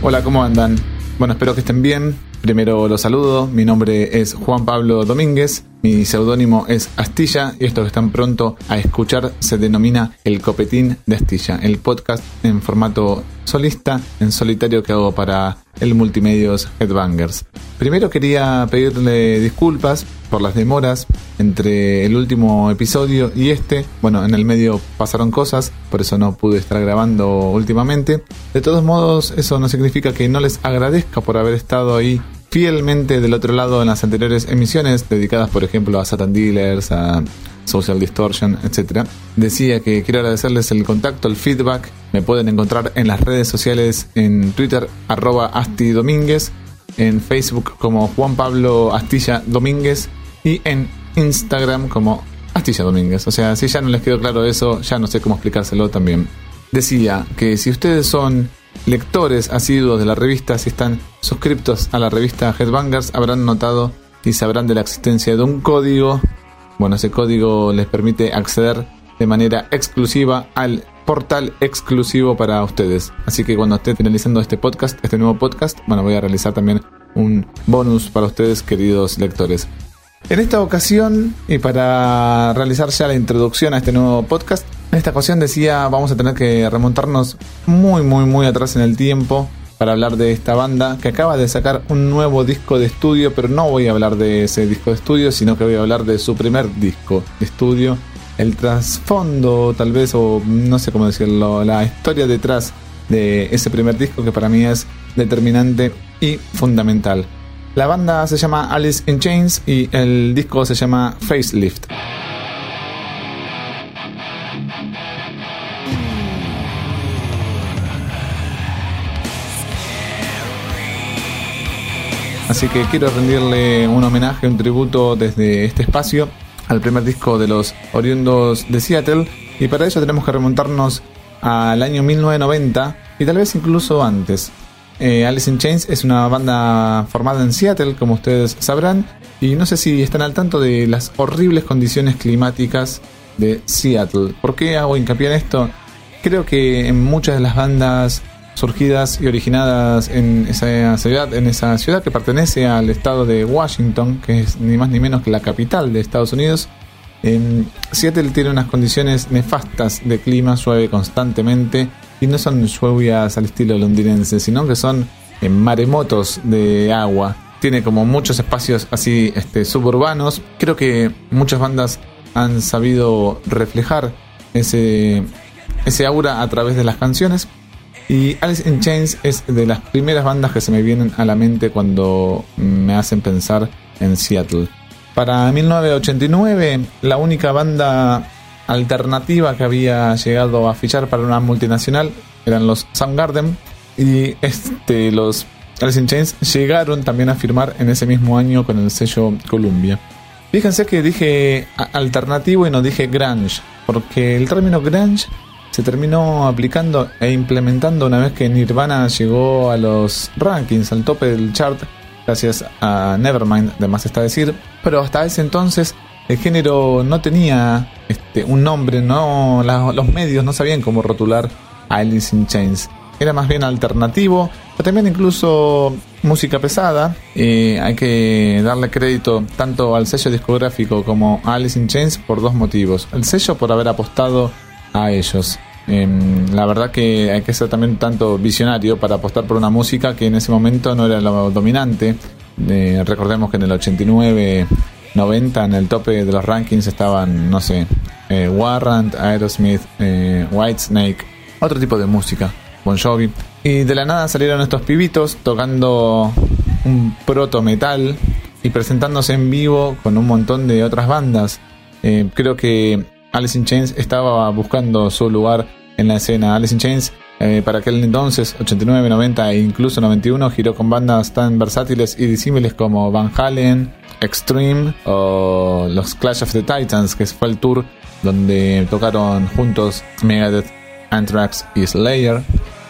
Hola, ¿cómo andan? Bueno, espero que estén bien. Primero los saludo, mi nombre es Juan Pablo Domínguez, mi seudónimo es Astilla y esto que están pronto a escuchar se denomina El Copetín de Astilla, el podcast en formato solista, en solitario que hago para el Multimedios Headbangers. Primero quería pedirle disculpas por las demoras entre el último episodio y este. Bueno, en el medio pasaron cosas, por eso no pude estar grabando últimamente. De todos modos, eso no significa que no les agradezca por haber estado ahí fielmente del otro lado en las anteriores emisiones, dedicadas por ejemplo a Satan Dealers, a Social Distortion, etc. Decía que quiero agradecerles el contacto, el feedback. Me pueden encontrar en las redes sociales, en Twitter, arroba Asti Domínguez, en Facebook como Juan Pablo Astilla Domínguez y en Instagram como Astilla Domínguez. O sea, si ya no les quedó claro eso, ya no sé cómo explicárselo también. Decía que si ustedes son lectores asiduos de la revista, si están suscriptos a la revista Headbangers, habrán notado y sabrán de la existencia de un código. Bueno, ese código les permite acceder de manera exclusiva al portal exclusivo para ustedes. Así que cuando esté finalizando este podcast, este nuevo podcast, bueno, voy a realizar también un bonus para ustedes, queridos lectores. En esta ocasión, y para realizar ya la introducción a este nuevo podcast, en esta ocasión decía vamos a tener que remontarnos muy muy muy atrás en el tiempo para hablar de esta banda que acaba de sacar un nuevo disco de estudio, pero no voy a hablar de ese disco de estudio, sino que voy a hablar de su primer disco de estudio, el trasfondo tal vez, o no sé cómo decirlo, la historia detrás de ese primer disco que para mí es determinante y fundamental. La banda se llama Alice in Chains y el disco se llama Facelift. Así que quiero rendirle un homenaje, un tributo desde este espacio al primer disco de los oriundos de Seattle y para ello tenemos que remontarnos al año 1990 y tal vez incluso antes. Eh, Alice in Chains es una banda formada en Seattle, como ustedes sabrán, y no sé si están al tanto de las horribles condiciones climáticas de Seattle. ¿Por qué hago hincapié en esto? Creo que en muchas de las bandas surgidas y originadas en esa ciudad, en esa ciudad que pertenece al estado de Washington, que es ni más ni menos que la capital de Estados Unidos. Seattle tiene unas condiciones nefastas de clima, suave constantemente y no son lluvias al estilo londinense, sino que son en maremotos de agua. Tiene como muchos espacios así este, suburbanos. Creo que muchas bandas han sabido reflejar ese, ese aura a través de las canciones. Y Alice in Chains es de las primeras bandas que se me vienen a la mente cuando me hacen pensar en Seattle. Para 1989, la única banda alternativa que había llegado a fichar para una multinacional eran los Soundgarden y este, los Alice in Chains llegaron también a firmar en ese mismo año con el sello Columbia. Fíjense que dije alternativo y no dije grunge, porque el término grunge se terminó aplicando e implementando una vez que Nirvana llegó a los rankings, al tope del chart, gracias a Nevermind, además está decir, pero hasta ese entonces el género no tenía este, un nombre, no los medios no sabían cómo rotular a Alice in Chains. Era más bien alternativo, pero también incluso música pesada. hay que darle crédito tanto al sello discográfico como a Alice in Chains por dos motivos. El sello por haber apostado a ellos. Em, la verdad que hay que ser también tanto visionario para apostar por una música que en ese momento no era lo dominante. Recordemos que en el 89, 90 en el tope de los rankings estaban, no sé, eh, Warrant, Aerosmith, eh, Whitesnake, otro tipo de música, Bon Jovi. Y de la nada salieron estos pibitos tocando un proto metal y presentándose en vivo con un montón de otras bandas. Eh, creo que Alice in Chains estaba buscando su lugar en la escena. Alice in Chains eh, para aquel entonces, 89, 90 e incluso 91, giró con bandas tan versátiles y disímiles como Van Halen, Extreme o los Clash of the Titans, que fue el tour donde tocaron juntos Megadeth, Anthrax y Slayer.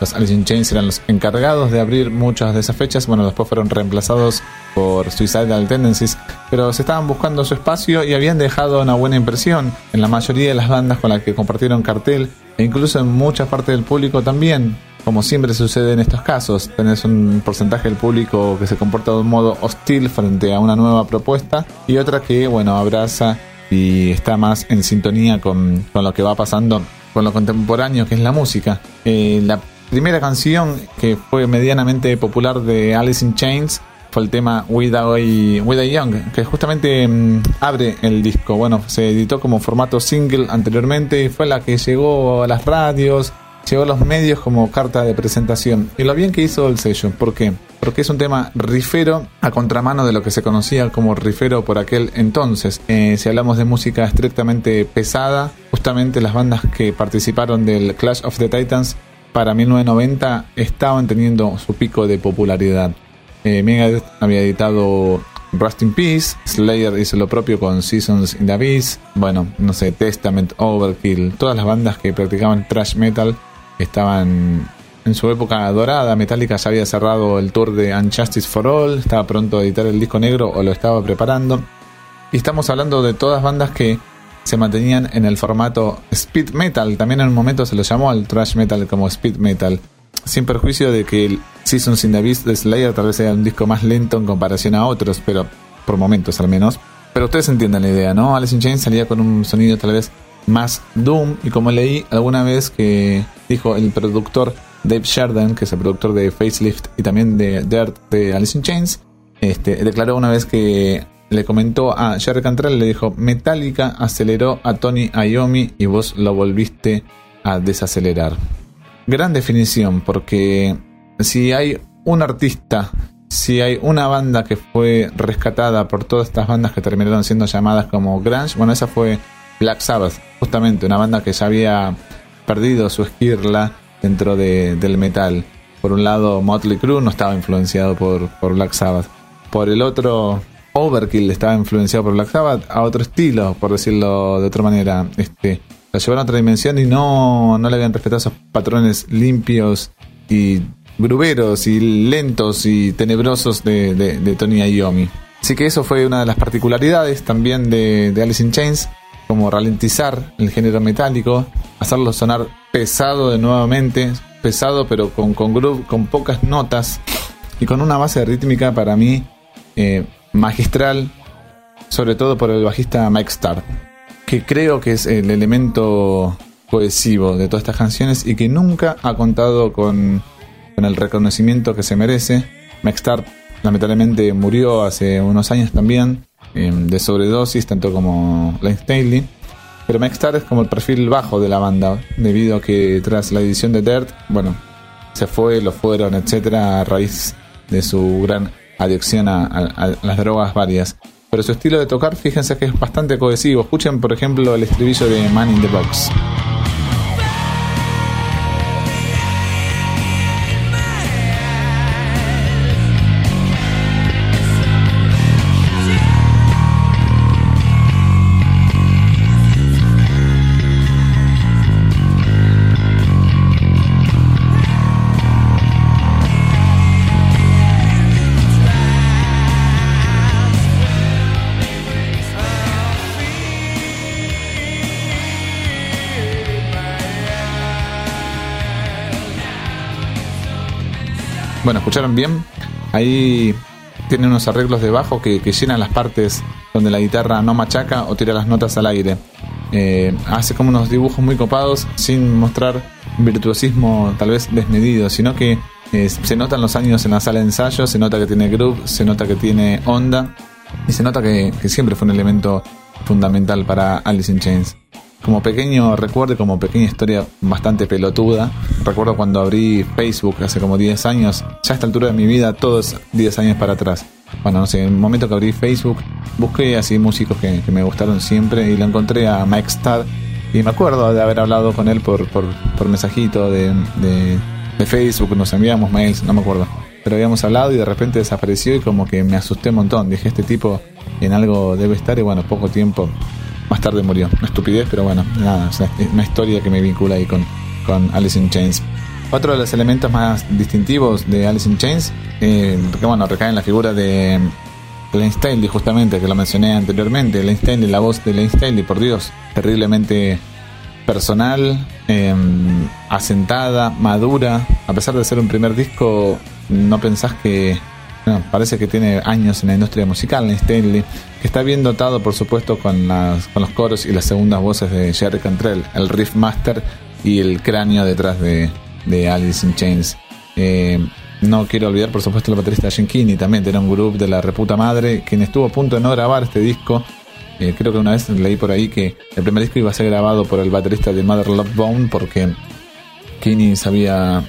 Los Alice in Chains eran los encargados de abrir muchas de esas fechas. Bueno, después fueron reemplazados por Suicidal Tendencies, pero se estaban buscando su espacio y habían dejado una buena impresión en la mayoría de las bandas con las que compartieron cartel e incluso en muchas partes del público también, como siempre sucede en estos casos, tenés un porcentaje del público que se comporta de un modo hostil frente a una nueva propuesta y otra que, bueno, abraza y está más en sintonía con, con lo que va pasando con lo contemporáneo que es la música. Eh, la primera canción que fue medianamente popular de Alice in Chains fue el tema With a, Young, que justamente mm, abre el disco. Bueno, se editó como formato single anteriormente y fue la que llegó a las radios, llegó a los medios como carta de presentación. Y lo bien que hizo el sello, ¿por qué? Porque es un tema rifero a contramano de lo que se conocía como rifero por aquel entonces. Eh, si hablamos de música estrictamente pesada, justamente las bandas que participaron del Clash of the Titans para 1990 estaban teniendo su pico de popularidad. Eh, Megadeth había editado Rust in Peace, Slayer hizo lo propio con Seasons in the Abyss, bueno, no sé, Testament, Overkill, todas las bandas que practicaban thrash metal estaban en su época dorada. Metallica ya había cerrado el tour de Unjustice for All, estaba pronto a editar el disco negro o lo estaba preparando. Y estamos hablando de todas bandas que se mantenían en el formato speed metal. También en un momento se lo llamó al thrash metal como speed metal sin perjuicio de que el Seasons in the Beast de Slayer tal vez sea un disco más lento en comparación a otros, pero por momentos al menos. Pero ustedes entienden la idea, ¿no? Alice in Chains salía con un sonido tal vez más doom y como leí alguna vez que dijo el productor Dave Sheridan, que es el productor de Facelift y también de Dirt de Alice in Chains, este, declaró una vez que le comentó a Jerry Cantrell, le dijo, Metallica aceleró a Tony Iommi y vos lo volviste a desacelerar gran definición, porque si hay un artista, si hay una banda que fue rescatada por todas estas bandas que terminaron siendo llamadas como grunge, bueno, esa fue Black Sabbath, justamente una banda que ya había perdido su esquirla dentro del metal. Por un lado, Motley Crue no estaba influenciado por, por Black Sabbath. Por el otro, Overkill estaba influenciado por Black Sabbath a otro estilo, por decirlo de otra manera. Este, la llevaron a otra dimensión y no, no le habían respetado esos patrones limpios y gruberos y lentos y tenebrosos de, de, Tony Iommi. Así que eso fue una de las particularidades también de, de Alice in Chains, como ralentizar el género metálico, hacerlo sonar pesado de nuevamente, pesado pero con, con groove, con pocas notas y con una base rítmica para mí eh, magistral, sobre todo por el bajista Mike Starr que creo que es el elemento cohesivo de todas estas canciones y que nunca ha contado con, el reconocimiento que se merece. Maxstar lamentablemente murió hace unos años también em, de sobredosis, tanto como Lane Staley. Pero Maxstar es como el perfil bajo de la banda, debido a que tras la edición de Dirt, bueno, se fue, lo fueron, etcétera, a raíz de su gran adicción a las drogas varias. Pero su estilo de tocar, fíjense que es bastante cohesivo. Escuchen, por ejemplo, el estribillo de Man in the Box. Bueno, escucharon bien. Ahí tiene unos arreglos de bajo que, llenan las partes donde la guitarra no machaca o tira las notas al aire. Eh, hace como unos dibujos muy copados sin mostrar virtuosismo tal vez desmedido, sino que eh, se notan los años en la sala de ensayo, se nota que tiene groove, se nota que tiene onda y se nota que, que siempre fue un elemento fundamental para Alice in Chains como pequeño recuerdo, como pequeña historia bastante pelotuda, recuerdo cuando abrí Facebook hace como 10 años, ya a esta altura de mi vida, todos 10 años para atrás. Bueno, no sé, en el momento que abrí Facebook, busqué así músicos que, me gustaron siempre y lo encontré a Mike Starr. Y me acuerdo de haber hablado con él por, por, por mensajito de, de, de Facebook, nos enviamos mails, no me acuerdo. Pero habíamos hablado y de repente desapareció y como que me asusté un montón. Dije, este tipo en algo debe estar y bueno, poco tiempo más tarde murió. Una estupidez, pero bueno, nada, es una historia que me vincula ahí con, con Alice in Chains. Otro de los elementos más distintivos de Alice in Chains, eh, que bueno, recae en la figura de Lane Staley, justamente, que lo mencioné anteriormente. Lane Staley, la voz de Lane Staley, por Dios, terriblemente personal, em, asentada, madura. A pesar de ser un primer disco, no pensás que... parece que tiene años en la industria musical, en Stanley, que está bien dotado, por supuesto, con, las, con los coros y las segundas voces de Jerry Cantrell, el riff master y el cráneo detrás de, Alice in Chains. Eh, no quiero olvidar, por supuesto, el baterista Jim Kinney, también tenía un grupo de la reputa madre, quien estuvo a punto de no grabar este disco. Eh, creo que una vez leí por ahí que el primer disco iba a ser grabado por el baterista de Mother Love Bone porque Kinney se había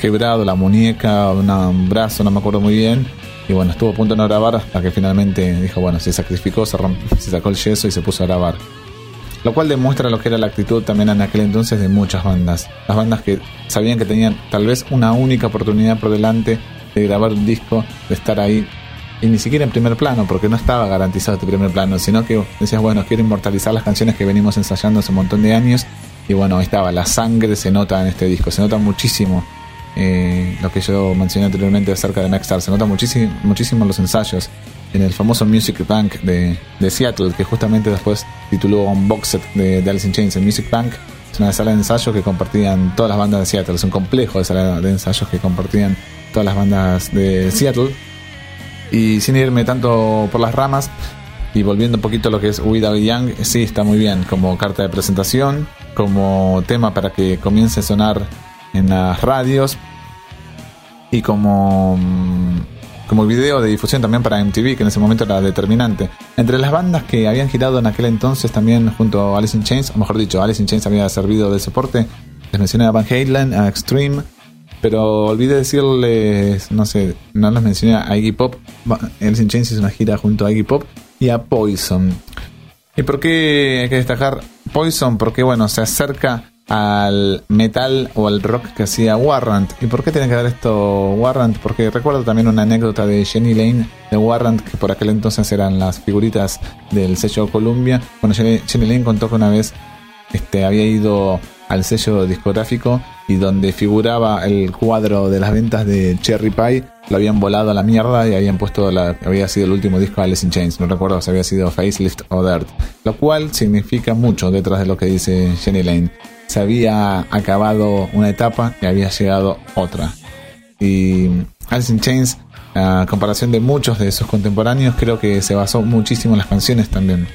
quebrado la muñeca, un brazo, no me acuerdo muy bien. Y bueno, estuvo a punto de no grabar hasta que finalmente dijo, bueno, se sacrificó, se, se sacó el yeso y se puso a grabar lo cual demuestra lo que era la actitud también en aquel entonces de muchas bandas. Las bandas que sabían que tenían tal vez una única oportunidad por delante de grabar un disco, de estar ahí, y ni siquiera en primer plano, porque no estaba garantizado este primer plano, sino que decías, bueno, quiero inmortalizar las canciones que venimos ensayando hace un montón de años, y bueno, ahí estaba, la sangre se nota en este disco, se nota muchísimo. Eh, lo que yo mencioné anteriormente acerca de Nextstar, se nota muchísimo, muchísimo los ensayos en el famoso Music Bank de, Seattle, que justamente después tituló un box set de, Alice in Chains. El Music Bank es una sala de ensayos que compartían todas las bandas de Seattle, es un complejo de sala de ensayos que compartían todas las bandas de Seattle. Y sin irme tanto por las ramas, y volviendo un poquito a lo que es Without Young, sí está muy bien como carta de presentación, como tema para que comience a sonar en las radios y como mm, como video de difusión también para MTV, que en ese momento era determinante. Entre las bandas que habían girado en aquel entonces también junto a Alice in Chains, o mejor dicho, Alice in Chains había servido de soporte, les mencioné a Van Halen, a Extreme, pero olvidé decirles, no sé, no les mencioné a Iggy Pop. Alice in Chains hizo una gira junto a Iggy Pop y a Poison. ¿Y por qué hay que destacar Poison? Porque, bueno, se acerca al metal o al rock que hacía Warrant. ¿Y por qué tiene que ver esto Warrant? Porque recuerdo también una anécdota de Jenny Lane de Warrant, que por aquel entonces eran las figuritas del sello Columbia. Bueno, Jenny, Lane contó que una vez este, había ido al sello discográfico y donde figuraba el cuadro de las ventas de Cherry Pie, lo habían volado a la mierda y habían puesto había sido el último disco de Alice in Chains, no recuerdo si había sido Facelift o Dirt, lo cual significa mucho detrás de lo que dice Jenny Lane se había acabado una etapa y había llegado otra. Y Alice in Chains, a comparación de muchos de sus contemporáneos, creo que se basó muchísimo en las canciones también.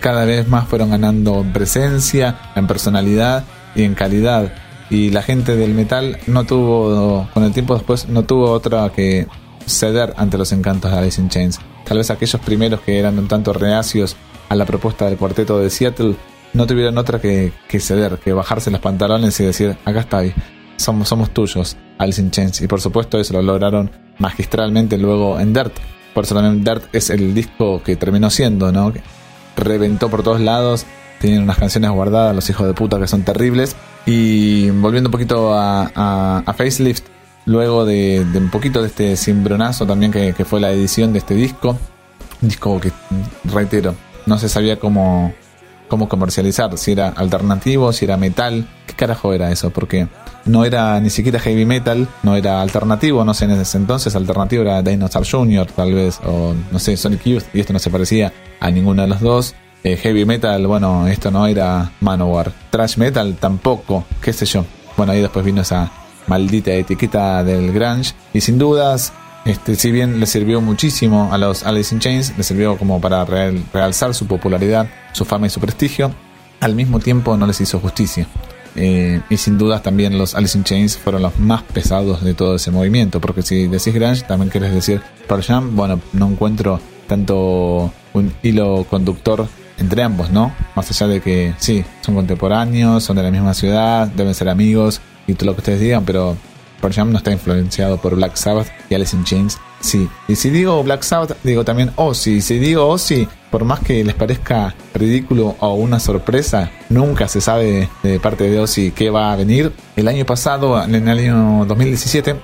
Cada vez más fueron ganando en presencia, en personalidad y en calidad. Y la gente del metal no tuvo, con el tiempo después, no tuvo otra que ceder ante los encantos de Alice in Chains. Tal vez aquellos primeros que eran un tanto reacios a la propuesta del cuarteto de Seattle no tuvieron otra que, ceder, que bajarse los pantalones y decir, acá está, somos, somos tuyos, Alice in. Y por supuesto eso lo lograron magistralmente luego en Dirt. Por eso también Dirt es el disco que terminó siendo, ¿no? reventó por todos lados, tienen unas canciones guardadas, los hijos de puta que son terribles. Y volviendo un poquito a, Facelift, luego de, un poquito de este cimbronazo también que fue la edición de este disco, un disco que, reitero, no se sabía cómo, cómo comercializar, si era alternativo, si era metal, qué carajo era eso, porque no era ni siquiera heavy metal, no era alternativo, no sé, en ese entonces alternativo era Dinosaur Jr. tal vez, o no sé, Sonic Youth, y esto no se parecía a ninguno de los dos. Eh, heavy metal, bueno, esto no era Manowar. Trash metal tampoco, qué sé yo. Bueno, ahí después vino esa maldita etiqueta del grunge, y sin dudas este, si bien le sirvió muchísimo a los Alice in Chains, le sirvió como para realzar su popularidad, su fama y su prestigio, al mismo tiempo no les hizo justicia. Eh, y sin dudas también los Alice in Chains fueron los más pesados de todo ese movimiento, porque si decís grunge también querés decir Pearl Jam, bueno, no encuentro tanto un hilo conductor entre ambos, ¿no? Más allá de que sí, son contemporáneos, son de la misma ciudad, deben ser amigos y todo lo que ustedes digan, pero Pearl Jam no está influenciado por Black Sabbath y Alice in Chains sí. Y si digo Black Sabbath, digo también Ozzy. Si digo Ozzy, por más que les parezca ridículo o una sorpresa, nunca se sabe de parte de Ozzy qué va a venir. El año pasado, en el año 2017,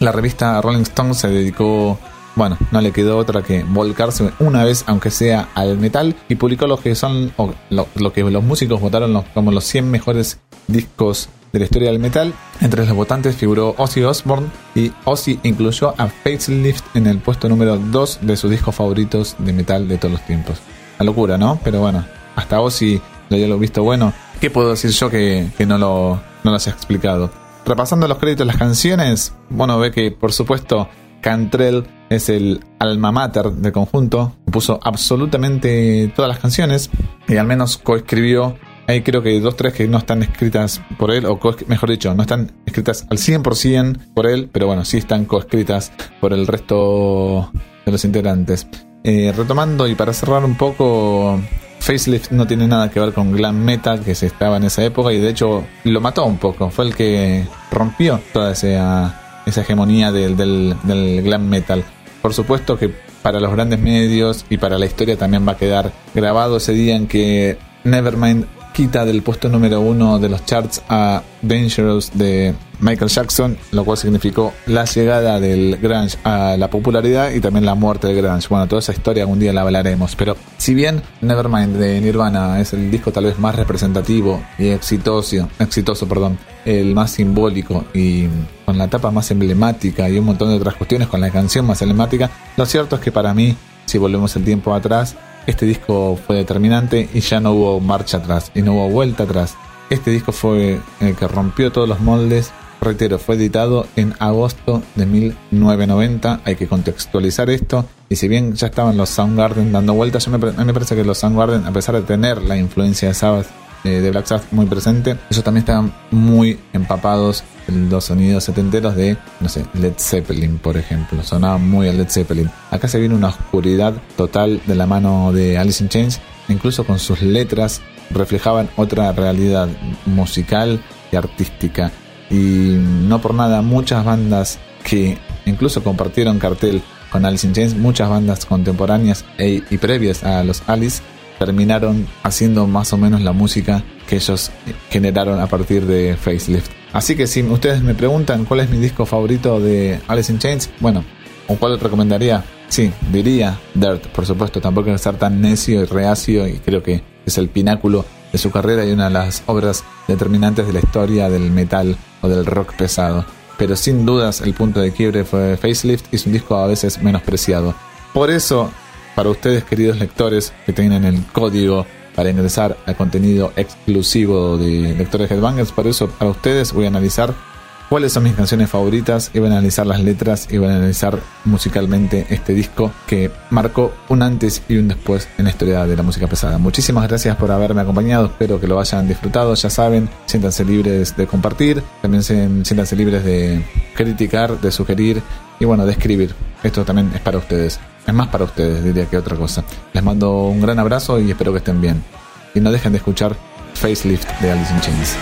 la revista Rolling Stone se dedicó bueno, no le quedó otra que volcarse una vez, aunque sea al metal, y publicó lo que son, lo, que los músicos votaron como los 100 mejores discos de la historia del metal. Entre los votantes figuró Ozzy Osbourne y Ozzy incluyó a Facelift en el puesto número 2 de sus discos favoritos de metal de todos los tiempos. La locura, ¿no? Pero bueno, hasta Ozzy lo visto bueno ¿qué puedo decir yo que, no, lo, no lo haya explicado? Repasando los créditos de las canciones, bueno, ve que por supuesto Cantrell es el alma mater del conjunto, puso absolutamente todas las canciones y al menos coescribió. Hay creo que dos, tres que no están escritas por él, o mejor dicho, no están escritas al 100% por él, pero bueno, sí están coescritas por el resto de los integrantes. Eh, retomando y para cerrar un poco, Facelift no tiene nada que ver con glam metal que se estaba en esa época y de hecho lo mató un poco. Fue el que rompió toda esa, esa hegemonía del, del glam metal. Por supuesto que para los grandes medios y para la historia también va a quedar grabado ese día en que Nevermind quita del puesto número uno de los charts a Dangerous de Michael Jackson, lo cual significó la llegada del grunge a la popularidad y también la muerte del grunge. Bueno, toda esa historia algún día la hablaremos, pero si bien Nevermind de Nirvana es el disco tal vez más representativo y exitoso, exitoso, perdón, el más simbólico y con la tapa más emblemática y un montón de otras cuestiones con la canción más emblemática, lo cierto es que para mí, si volvemos el tiempo atrás, este disco fue determinante y ya no hubo marcha atrás y no hubo vuelta atrás. Este disco fue el que rompió todos los moldes. Reitero, fue editado en agosto de 1990. Hay que contextualizar esto. Y si bien ya estaban los Soundgarden dando vueltas, a mí me parece que los Soundgarden, a pesar de tener la influencia de Sabbath eh, de Black Sabbath muy presente. Ellos también estaban muy empapados en los sonidos setenteros de, no sé, Led Zeppelin, por ejemplo. Sonaba muy a Led Zeppelin. Acá se viene una oscuridad total de la mano de Alice in Chains. Incluso con sus letras reflejaban otra realidad musical y artística. Y no por nada, muchas bandas que incluso compartieron cartel con Alice in Chains, muchas bandas contemporáneas e, y previas a los Alice terminaron haciendo más o menos la música que ellos generaron a partir de Facelift. Así que si ustedes me preguntan cuál es mi disco favorito de Alice in Chains, bueno, ¿o cuál recomendaría? Sí, diría Dirt, por supuesto, tampoco es ser tan necio y reacio y creo que es el pináculo de su carrera y una de las obras determinantes de la historia del metal o del rock pesado. Pero sin dudas el punto de quiebre fue Facelift y es un disco a veces menospreciado. Por eso para ustedes, queridos lectores, que tienen el código para ingresar al contenido exclusivo de Lectores Headbangers. Por eso, para ustedes voy a analizar cuáles son mis canciones favoritas voy a analizar las letras voy a analizar musicalmente este disco que marcó un antes y un después en la historia de la música pesada. Muchísimas gracias por haberme acompañado, espero que lo hayan disfrutado, ya saben, siéntanse libres de compartir, también siéntanse libres de criticar, de sugerir y bueno, de escribir. Esto también es para ustedes. Es más para ustedes, diría que otra cosa. Les mando un gran abrazo y espero que estén bien. Y no dejen de escuchar Facelift de Alice in Chains.